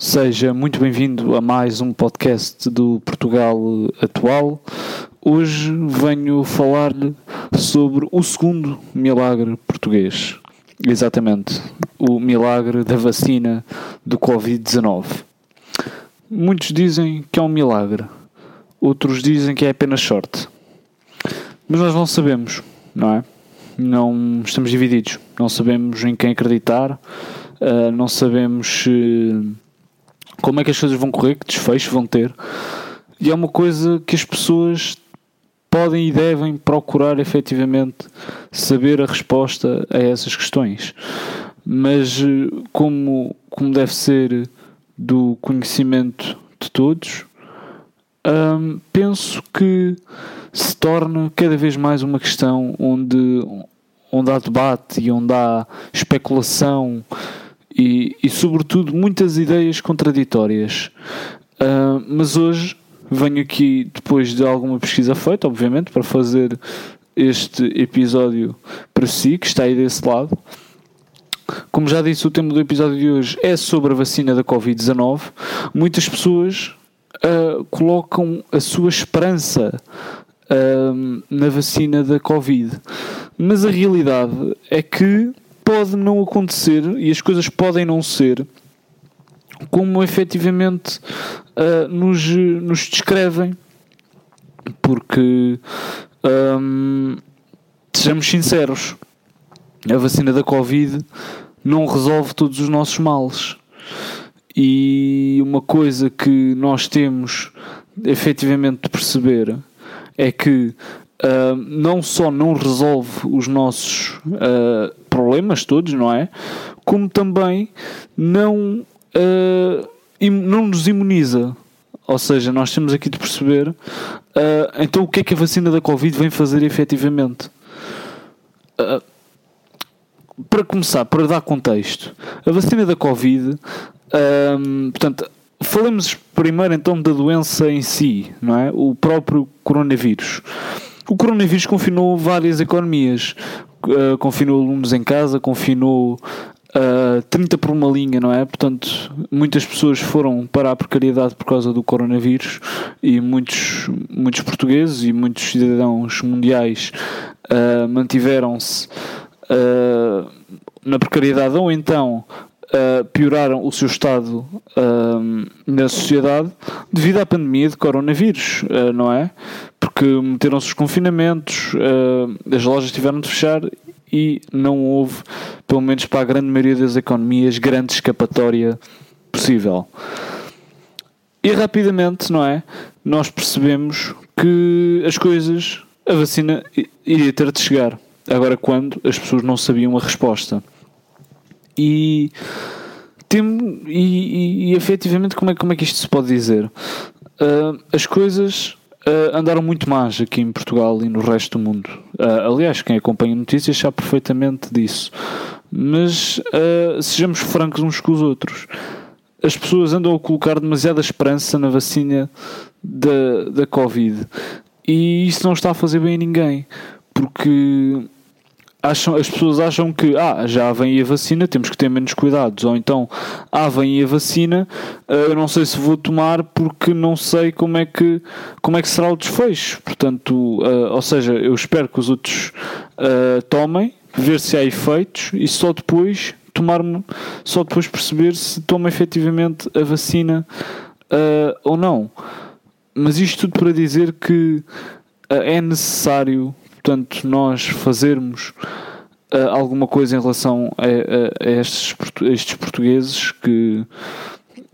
Seja muito bem-vindo a mais um podcast do Portugal Atual. Hoje venho falar-lhe sobre o segundo milagre português. Exatamente, o milagre da vacina do Covid-19. Muitos dizem que é um milagre, outros dizem que é apenas sorte. Mas nós não sabemos, não é? Não estamos divididos, não sabemos em quem acreditar, uh, não sabemos uh, como é que as coisas vão correr, que desfecho vão ter. E é uma coisa que as pessoas podem e devem procurar efetivamente saber a resposta a essas questões. Mas uh, como, como deve ser do conhecimento de todos, um, penso que se torna cada vez mais uma questão onde, onde há debate e onde há especulação e, e sobretudo, muitas ideias contraditórias. Uh, mas hoje venho aqui, depois de alguma pesquisa feita, obviamente, para fazer este episódio para si, que está aí desse lado. Como já disse, o tema do episódio de hoje é sobre a vacina da Covid-19. Muitas pessoas uh, colocam a sua esperança uh, na vacina da Covid, mas a realidade é que pode não acontecer e as coisas podem não ser como efetivamente uh, nos, nos descrevem, porque um, sejamos sinceros, a vacina da Covid não resolve todos os nossos males. E uma coisa que nós temos efetivamente de perceber é que uh, não só não resolve os nossos uh, problemas todos, não é? Como também não, uh, não nos imuniza. Ou seja, nós temos aqui de perceber então o que é que a vacina da Covid vem fazer efetivamente. para começar, para dar contexto, a vacina da Covid portanto, falemos primeiro então da doença em si, não é? O próprio coronavírus. O coronavírus confinou várias economias. Uh, confinou alunos em casa, confinou uh, 30 por uma linha, não é? Portanto, muitas pessoas foram para a precariedade por causa do coronavírus e muitos, muitos portugueses e muitos cidadãos mundiais uh, mantiveram-se na precariedade ou então pioraram o seu estado na sociedade devido à pandemia de coronavírus, uh, não é? Porque meteram-se os confinamentos, as lojas tiveram de fechar e não houve, pelo menos para a grande maioria das economias, grande escapatória possível. E rapidamente, não é? Nós percebemos que as coisas, a vacina iria ter de chegar. Agora, quando as pessoas não sabiam a resposta e tem, e, e, e, efetivamente como é, como é que isto se pode dizer? Uh, as coisas uh, andaram muito mais aqui em Portugal e no resto do mundo. Uh, aliás, quem acompanha notícias sabe perfeitamente disso. Mas sejamos francos uns com os outros. As pessoas andam a colocar demasiada esperança na vacina da, da Covid. E isso não está a fazer bem a ninguém. Porque acham, as pessoas acham que ah, já vem a vacina, temos que ter menos cuidados, ou então ah, vem a vacina, ah, eu não sei se vou tomar porque não sei como é que, como é que será o desfecho. Portanto, uh, ou seja, eu espero que os outros uh, tomem, ver se há efeitos e só depois tomar só depois perceber se toma efetivamente a vacina ou não. Mas isto tudo para dizer que é necessário portanto, nós fazermos uh, alguma coisa em relação a, a, a, estes, a, estes, portugueses que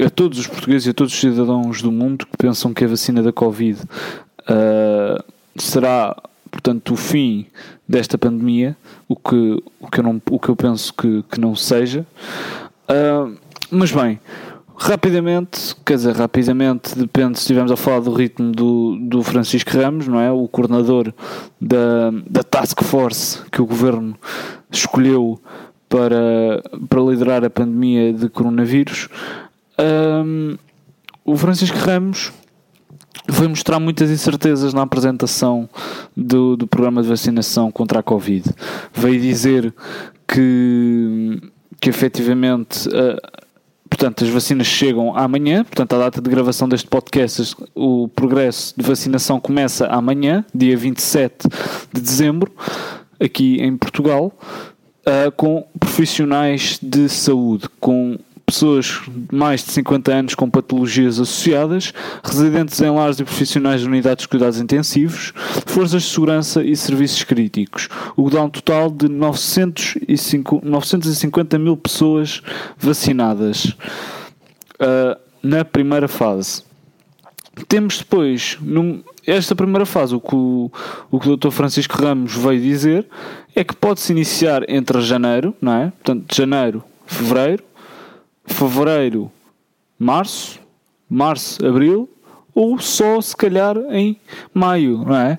a todos os portugueses e a todos os cidadãos do mundo que pensam que a vacina da Covid uh, será, portanto, o fim desta pandemia, o que, o que, eu, não, o que eu penso que, que não seja. Uh, mas bem, Rapidamente, quer dizer, rapidamente, depende se estivermos a falar do ritmo do, do Francisco Ramos, não é? O coordenador da, da task force que o governo escolheu para, para liderar a pandemia de coronavírus. Um, o Francisco Ramos foi mostrar muitas incertezas na apresentação do, do programa de vacinação contra a Covid. Veio dizer que, que efetivamente. Uh, portanto, as vacinas chegam amanhã, portanto, a data de gravação deste podcast, o progresso de vacinação começa amanhã, dia 27 de dezembro, aqui em Portugal, uh, com profissionais de saúde, com pessoas de mais de 50 anos com patologias associadas, residentes em lares e profissionais de unidades de cuidados intensivos, forças de segurança e serviços críticos, o que dá um total de 905, 950 mil pessoas vacinadas uh, na primeira fase. Temos depois, num, esta primeira fase, o que o, o que o Dr. Francisco Ramos veio dizer é que pode-se iniciar entre janeiro, não é? Portanto, janeiro, fevereiro, fevereiro, março, março, abril, ou só se calhar em maio, não é?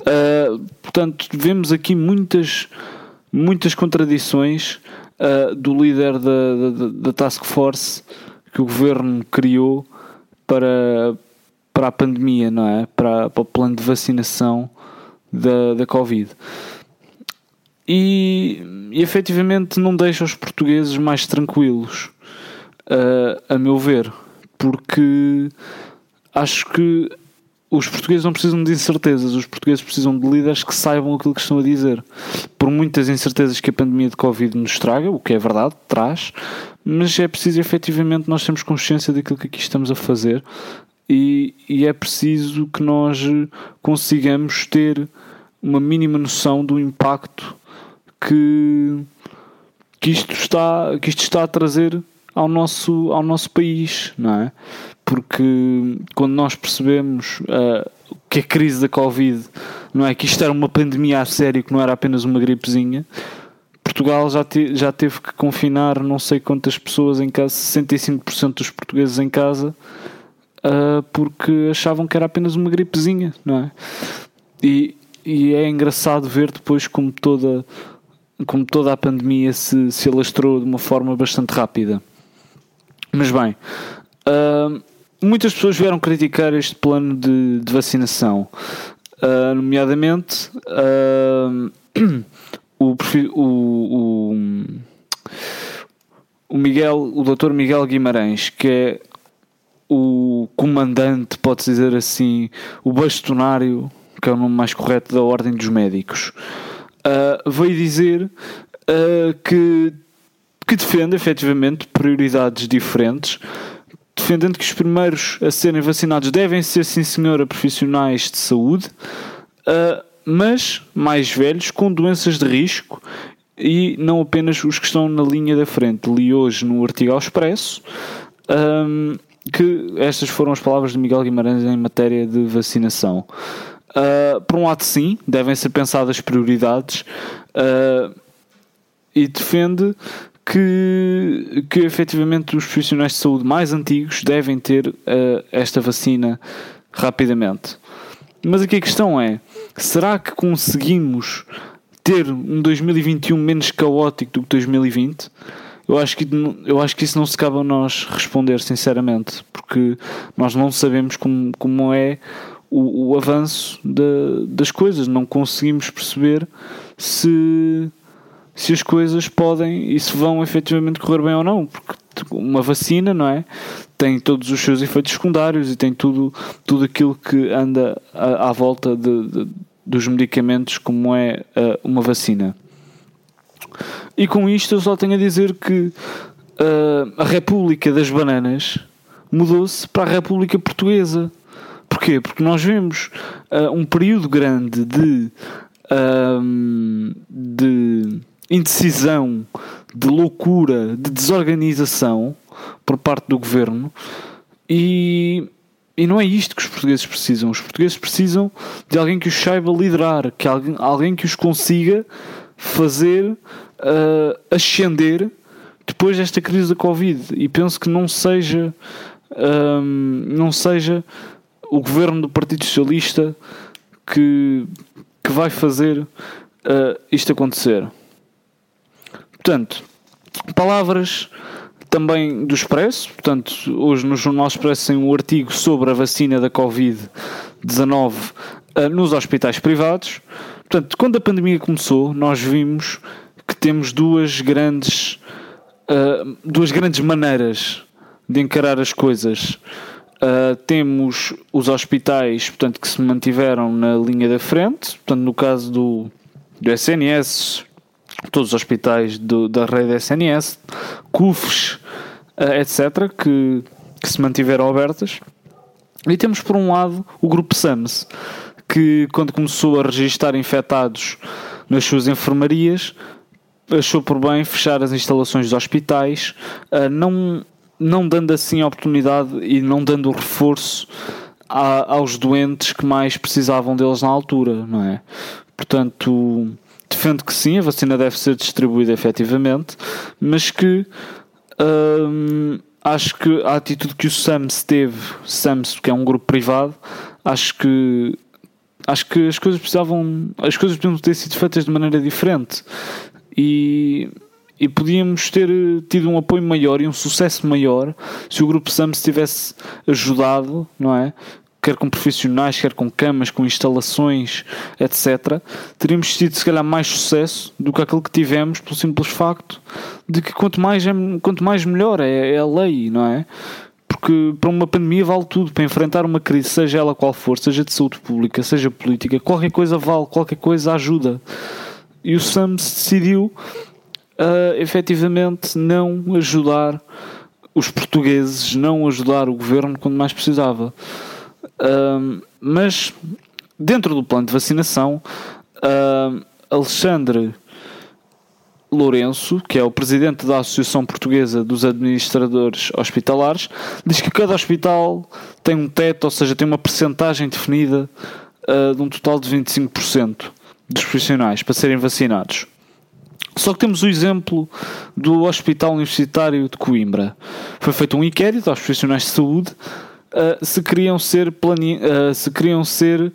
Uh, portanto, vemos aqui muitas, muitas contradições uh, do líder da, da, da, Task Force que o governo criou para, para a pandemia, não é? Para, para o plano de vacinação da, da Covid. E, e efetivamente não deixa os portugueses mais tranquilos uh, a meu ver, porque acho que os portugueses não precisam de incertezas, os portugueses precisam de líderes que saibam aquilo que estão a dizer. Por muitas incertezas que a pandemia de Covid nos traga, o que é verdade, traz, mas é preciso efetivamente nós termos consciência daquilo que aqui estamos a fazer e, e é preciso que nós consigamos ter uma mínima noção do impacto que, que, isto, está, que isto está a trazer ao nosso, ao nosso país, não é? Porque quando nós percebemos uh, que a crise da Covid, não é? Que isto era uma pandemia a sério, que não era apenas uma gripezinha, Portugal já, te, já teve que confinar não sei quantas pessoas em casa, 65% dos portugueses em casa, uh, porque achavam que era apenas uma gripezinha, não é? E, e é engraçado ver depois como toda, como toda a pandemia se, se alastrou de uma forma bastante rápida. Mas bem, uh, muitas pessoas vieram criticar este plano de, de vacinação, uh, nomeadamente uh, o, o, o, Miguel, o Dr. Miguel Guimarães, que é o comandante, pode-se dizer assim, o bastonário, que é o nome mais correto da Ordem dos Médicos, uh, veio dizer uh, que que defende efetivamente prioridades diferentes, defendendo que os primeiros a serem vacinados devem ser, sim senhora, profissionais de saúde, uh, mas mais velhos com doenças de risco e não apenas os que estão na linha da frente. Li hoje no artigo ao Expresso um, que estas foram as palavras de Miguel Guimarães em matéria de vacinação. Uh, por um lado, sim, devem ser pensadas prioridades uh, e defende que, que efetivamente os profissionais de saúde mais antigos devem ter uh, esta vacina rapidamente. Mas aqui a questão é: será que conseguimos ter um 2021 menos caótico do que 2020? Eu acho que, eu acho que isso não se cabe a nós responder, sinceramente, porque nós não sabemos como, como é o, o avanço de, das coisas, não conseguimos perceber se se as coisas podem e se vão efetivamente correr bem ou não, porque uma vacina, não é? Tem todos os seus efeitos secundários e tem tudo, tudo aquilo que anda à, à volta de, de, dos medicamentos, como é uh, uma vacina. E com isto eu só tenho a dizer que uh, a República das Bananas mudou-se para a República Portuguesa. Porquê? Porque nós vemos uh, um período grande de, de indecisão, de loucura, de desorganização por parte do governo e, e não é isto que os portugueses precisam. Os portugueses precisam de alguém que os saiba liderar, que alguém, alguém que os consiga fazer uh, ascender depois desta crise da Covid. E penso que não seja, um, não seja o governo do Partido Socialista que, que vai fazer uh, isto acontecer. Portanto, palavras também do Expresso, portanto, hoje no Jornal Expresso tem um artigo sobre a vacina da Covid-19 uh, nos hospitais privados. Portanto, quando a pandemia começou, nós vimos que temos duas grandes, uh, duas grandes maneiras de encarar as coisas. Uh, temos os hospitais portanto, que se mantiveram na linha da frente, portanto, no caso do, do SNS, todos os hospitais do, da rede SNS, CUFs, etc., que, que se mantiveram abertas. E temos por um lado o grupo SAMS, que quando começou a registrar infectados nas suas enfermarias, achou por bem fechar as instalações dos hospitais, uh, não, não dando assim a oportunidade e não dando o reforço a, aos doentes que mais precisavam deles na altura, não é? Portanto, defendo que sim, a vacina deve ser distribuída efetivamente, mas que hum, acho que a atitude que o SAMS teve, SAMS, que é um grupo privado, acho que acho que as coisas precisavam as coisas podiam ter sido feitas de maneira diferente e, e podíamos ter tido um apoio maior e um sucesso maior se o grupo SAMS tivesse ajudado, não é? Quer com profissionais, quer com camas, com instalações, etc. Teríamos tido, se calhar, mais sucesso do que aquilo que tivemos, pelo simples facto de que quanto mais, é, quanto mais melhor é, é a lei, não é? porque para uma pandemia vale tudo, para enfrentar uma crise, seja ela qual for, seja de saúde pública, seja política, qualquer coisa vale, qualquer coisa ajuda. E o SAMS decidiu uh, efetivamente não ajudar os portugueses, não ajudar o governo quando mais precisava. Mas dentro do plano de vacinação, uh, Alexandre Lourenço, que é o presidente da Associação Portuguesa dos Administradores Hospitalares, diz que cada hospital tem um teto, ou seja, tem uma percentagem definida uh, de um total de 25% dos profissionais para serem vacinados. Só que temos o exemplo do Hospital Universitário de Coimbra. Foi feito um inquérito aos profissionais de saúde uh, se queriam ser, plane... Uh, se queriam ser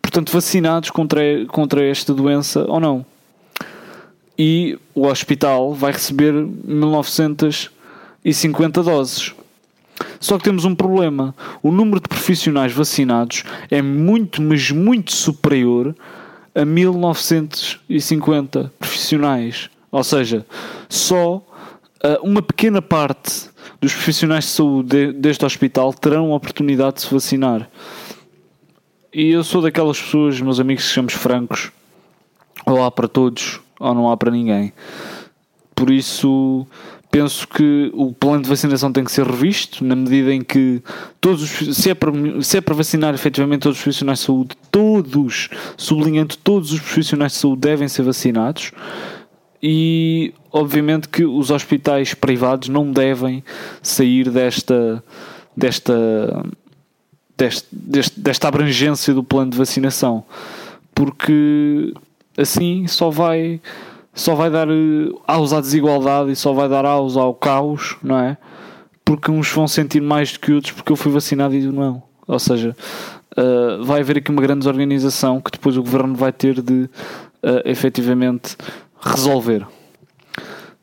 portanto, vacinados contra, contra esta doença ou não e o hospital vai receber 1950 doses. Só que temos um problema. O número de profissionais vacinados é muito, mas muito superior a 1950 profissionais. Ou seja, só uh, uma pequena parte dos profissionais de saúde deste hospital terão a oportunidade de se vacinar. E eu sou daquelas pessoas, meus amigos, que sejamos francos, olá para todos, ou não há para ninguém. Por isso, penso que o plano de vacinação tem que ser revisto na medida em que todos os, se, é para, se é para vacinar efetivamente todos os profissionais de saúde, todos, sublinhando todos os profissionais de saúde devem ser vacinados e obviamente que os hospitais privados não devem sair desta desta desta, desta abrangência do plano de vacinação porque assim só vai só vai dar aos à desigualdade e só vai dar aos ao caos, não é? Porque uns vão sentir mais do que outros porque eu fui vacinado e não. Ou seja, uh, vai haver aqui uma grande organização que depois o governo vai ter de uh, efetivamente resolver.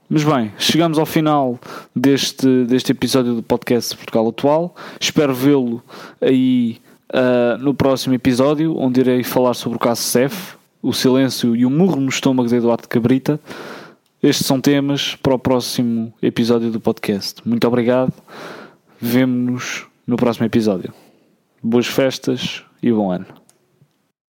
Mas bem, chegamos ao final deste, deste episódio do podcast Portugal Atual. Espero vê-lo aí uh, no próximo episódio, onde irei falar sobre o caso CEF, o silêncio e o murro no estômago de Eduardo Cabrita. Estes são temas para o próximo episódio do podcast. Muito obrigado. Vemo-nos no próximo episódio. Boas festas e bom ano.